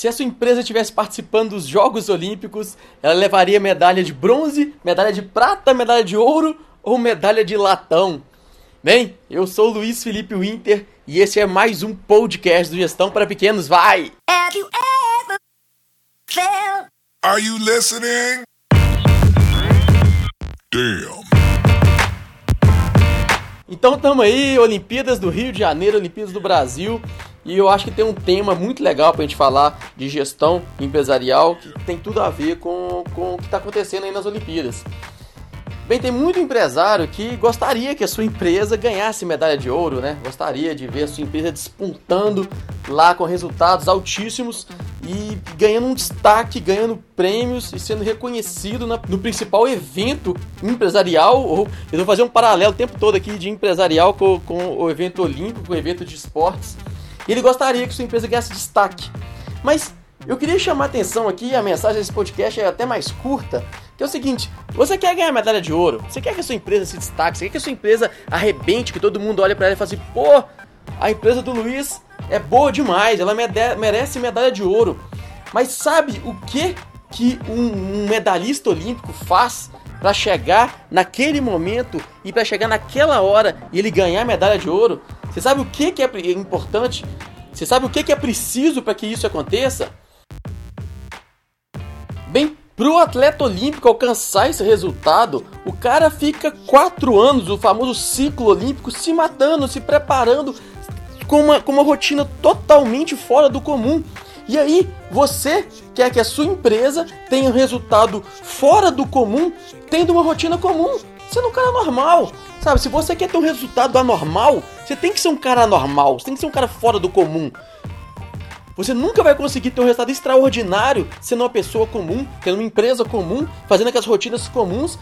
se a sua empresa estivesse participando dos Jogos Olímpicos, ela levaria medalha de bronze, medalha de prata, medalha de ouro ou medalha de latão? Bem, eu sou o Luiz Felipe Winter e esse é mais um podcast do Gestão para Pequenos. Vai! Have you ever felt... Are you listening? Damn. Então estamos aí, Olimpíadas do Rio de Janeiro, Olimpíadas do Brasil. E eu acho que tem um tema muito legal para a gente falar de gestão empresarial que tem tudo a ver com, com o que está acontecendo aí nas Olimpíadas. Bem, tem muito empresário que gostaria que a sua empresa ganhasse medalha de ouro, né? Gostaria de ver a sua empresa despontando lá com resultados altíssimos e ganhando um destaque, ganhando prêmios e sendo reconhecido na, no principal evento empresarial. Ou, eu vou fazer um paralelo o tempo todo aqui de empresarial com, com o evento olímpico, o evento de esportes ele gostaria que sua empresa ganhasse destaque. Mas eu queria chamar a atenção aqui, a mensagem desse podcast é até mais curta, que é o seguinte: você quer ganhar medalha de ouro, você quer que a sua empresa se destaque, você quer que a sua empresa arrebente, que todo mundo olhe para ela e fale assim, pô, a empresa do Luiz é boa demais, ela merece medalha de ouro. Mas sabe o que que um, um medalhista olímpico faz para chegar naquele momento e para chegar naquela hora e ele ganhar medalha de ouro? Você sabe o que, que é importante? Você sabe o que, que é preciso para que isso aconteça? Bem, para o atleta olímpico alcançar esse resultado, o cara fica quatro anos, o famoso ciclo olímpico, se matando, se preparando com uma, com uma rotina totalmente fora do comum. E aí, você quer que a sua empresa tenha um resultado fora do comum, tendo uma rotina comum, sendo um cara normal. Sabe, se você quer ter um resultado anormal, você tem que ser um cara anormal, você tem que ser um cara fora do comum. Você nunca vai conseguir ter um resultado extraordinário sendo uma pessoa comum, tendo uma empresa comum, fazendo aquelas rotinas comuns.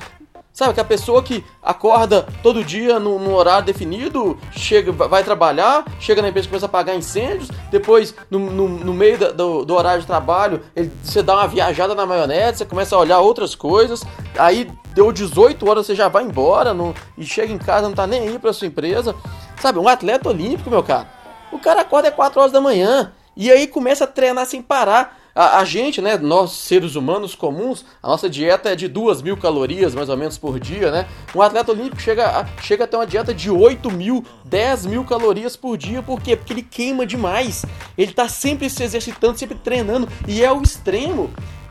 Sabe, que a pessoa que acorda todo dia no, no, horário definido, chega, vai trabalhar, chega na empresa começa a apagar incêndios, depois, no, no, no meio do, do, horário de trabalho, ele, você dá uma viajada na maionese, você começa a olhar outras coisas, aí deu 18 horas, você já vai embora e chega em casa, não tá nem aí pra sua empresa. Sabe, um atleta olímpico, meu cara, o cara acorda às 4 horas da manhã e aí começa a treinar sem parar. A, a, gente, né, nós seres humanos comuns, a nossa dieta é de 2 mil calorias mais ou menos por dia, né? Um atleta olímpico chega a, chega a ter uma dieta de 8 mil, 10 mil calorias por dia, por quê? Porque ele queima demais. Ele tá sempre se exercitando, sempre treinando, e é o extremo.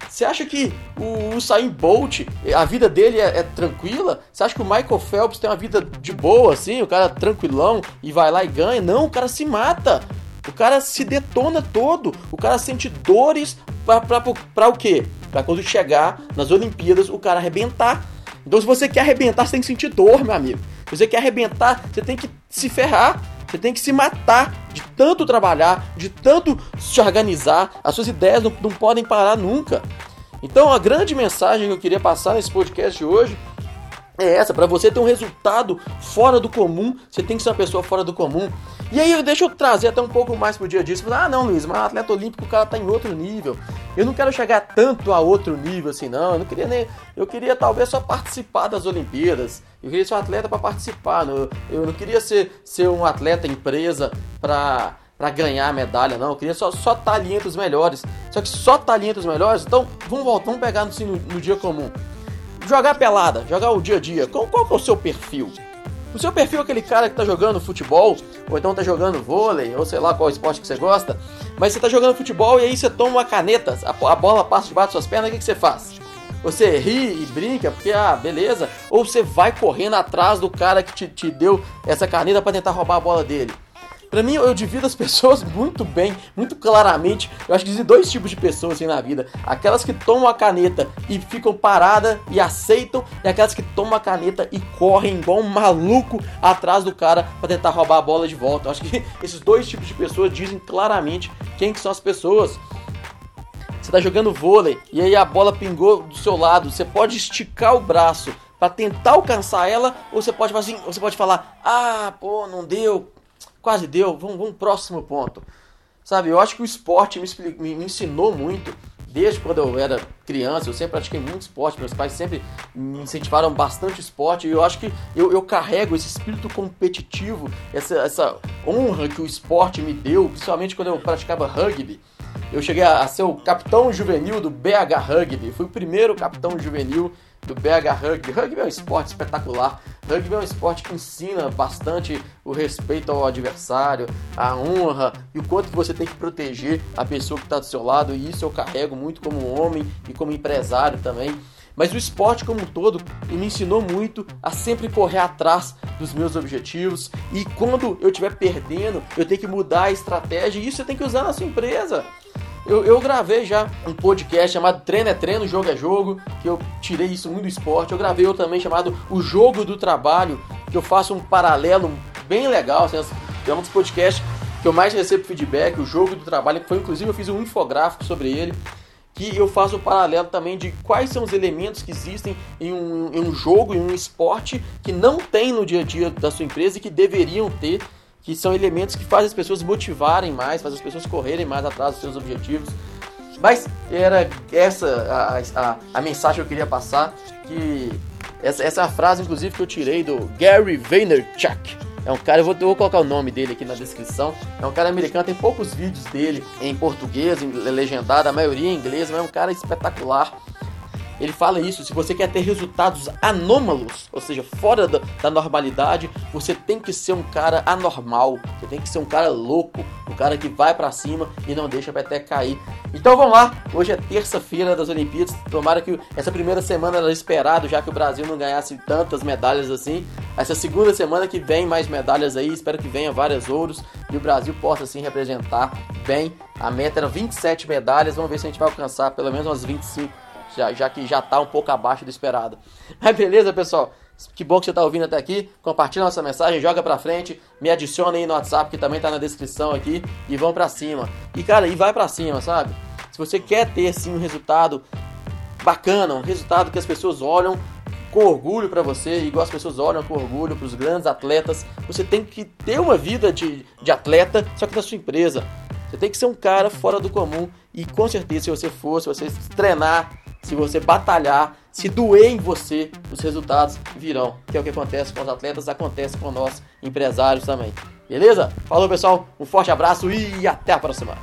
Você acha que o Usain Bolt, a vida dele é, é, tranquila? Você acha que o Michael Phelps tem uma vida de boa, assim, o cara tranquilão e vai lá e ganha? Não, o cara se mata. O cara se detona todo. O cara sente dores pra o quê? Pra quando chegar nas Olimpíadas o cara arrebentar. Então, se você quer arrebentar, você tem que sentir dor, meu amigo. Se você quer arrebentar, você tem que se ferrar. Você tem que se matar de tanto trabalhar, de tanto se organizar. As suas ideias não, não podem parar nunca. Então, a grande mensagem que eu queria passar nesse podcast de hoje é essa, para você ter um resultado fora do comum, você tem que ser uma pessoa fora do comum. E aí, deixa eu trazer até um pouco mais pro dia a dia. Você fala, ah, não, Luiz, mas atleta olímpico o cara tá em outro nível. Eu não quero chegar tanto a outro nível assim, não. Eu não queria nem. Eu queria talvez só participar das Olimpíadas. Eu queria ser um atleta para participar. Não, eu não queria ser, ser um atleta empresa para para ganhar a medalha, não. Eu queria só, só estar ali entre os melhores. Só que só estar ali entre os melhores, então vamos voltar, vamos pegar no, no dia comum. Jogar pelada, jogar o dia a dia. Qual, qual é o seu perfil? O seu perfil é aquele cara que tá jogando futebol, ou então tá jogando vôlei, ou sei lá qual esporte que você gosta, mas você tá jogando futebol e aí você toma uma caneta, a, bola passa debaixo das suas pernas, o que, que você faz? Você ri e brinca porque, ah, beleza, ou você vai correndo atrás do cara que te, te deu essa caneta para tentar roubar a bola dele. Para mim, eu divido as pessoas muito bem, muito claramente. Eu acho que existem dois tipos de pessoas assim na vida: aquelas que tomam a caneta e ficam paradas e aceitam, e aquelas que tomam a caneta e correm igual um maluco atrás do cara para tentar roubar a bola de volta. Eu acho que esses dois tipos de pessoas dizem claramente quem que são as pessoas. Você tá jogando vôlei e aí a bola pingou do seu lado, você pode esticar o braço para tentar alcançar ela, ou você pode assim, você pode falar: "Ah, pô, não deu, quase deu, vamos, vamos próximo ponto. Sabe, eu acho que o esporte me, me, me ensinou muito desde quando eu era criança, eu sempre pratiquei muito esporte, meus pais sempre me incentivaram bastante esporte, e eu acho que eu, eu carrego esse espírito competitivo, essa, essa honra que o esporte me deu, principalmente quando eu praticava rugby. Eu cheguei a ser o capitão juvenil do BH Rugby. Fui o primeiro capitão juvenil do BH Rugby. Rugby é um esporte espetacular. Rugby é um esporte que ensina bastante o respeito ao adversário, a honra e o quanto que você tem que proteger a pessoa que está do seu lado. E isso eu carrego muito como homem e como empresário também. Mas o esporte como um todo me ensinou muito a sempre correr atrás dos meus objetivos. E quando eu estiver perdendo, eu tenho que mudar a estratégia. E isso você tem que usar na sua empresa. Eu, eu, gravei já um podcast chamado Treino é Treino, Jogo é Jogo, que eu tirei isso muito do esporte. Eu gravei outro também chamado O Jogo do Trabalho, que eu faço um paralelo bem legal. Assim, é um dos podcasts que eu mais recebo feedback, o Jogo do Trabalho, que foi inclusive eu fiz um infográfico sobre ele que eu faço o paralelo também de quais são os elementos que existem em um, em um jogo, em um esporte que não tem no dia a dia da sua empresa e que deveriam ter, que são elementos que fazem as pessoas motivarem mais, fazem as pessoas correrem mais atrás dos seus objetivos. Mas era essa a, a, a mensagem que eu queria passar, que essa, essa é a frase, inclusive, que eu tirei do Gary Vaynerchuk é um cara, eu vou, eu vou, colocar o nome dele aqui na descrição. É um cara americano, tem poucos vídeos dele em português, em legendado, a maioria em inglês, mas é um cara espetacular. Ele fala isso, se você quer ter resultados anômalos, ou seja, fora da, da, normalidade, você tem que ser um cara anormal, você tem que ser um cara louco, um cara que vai para cima e não deixa a até cair. Então vamos lá, hoje é terça-feira das Olimpíadas, tomara que essa primeira semana era esperado, já que o Brasil não ganhasse tantas medalhas assim. Essa segunda semana que vem mais medalhas aí, espero que venha várias ouros e o Brasil possa assim representar bem. A meta era 27 medalhas, vamos ver se a gente vai alcançar pelo menos umas 25 já, já que já está um pouco abaixo do esperado. Mas beleza, pessoal? Que bom que você está ouvindo até aqui. Compartilha nossa mensagem, joga pra frente, me adiciona aí no WhatsApp que também está na descrição aqui e vão para cima. E cara, e vai para cima, sabe? Se você quer ter sim um resultado bacana, um resultado que as pessoas olham com orgulho para você, igual as pessoas olham com orgulho para os grandes atletas, você tem que ter uma vida de, de atleta, só que na sua empresa. Você tem que ser um cara fora do comum e com certeza se você for, se você treinar se você batalhar, se doer em você, os resultados virão. Que é o que acontece com os atletas, acontece com nós empresários também. Beleza? Falou pessoal, um forte abraço e até a próxima.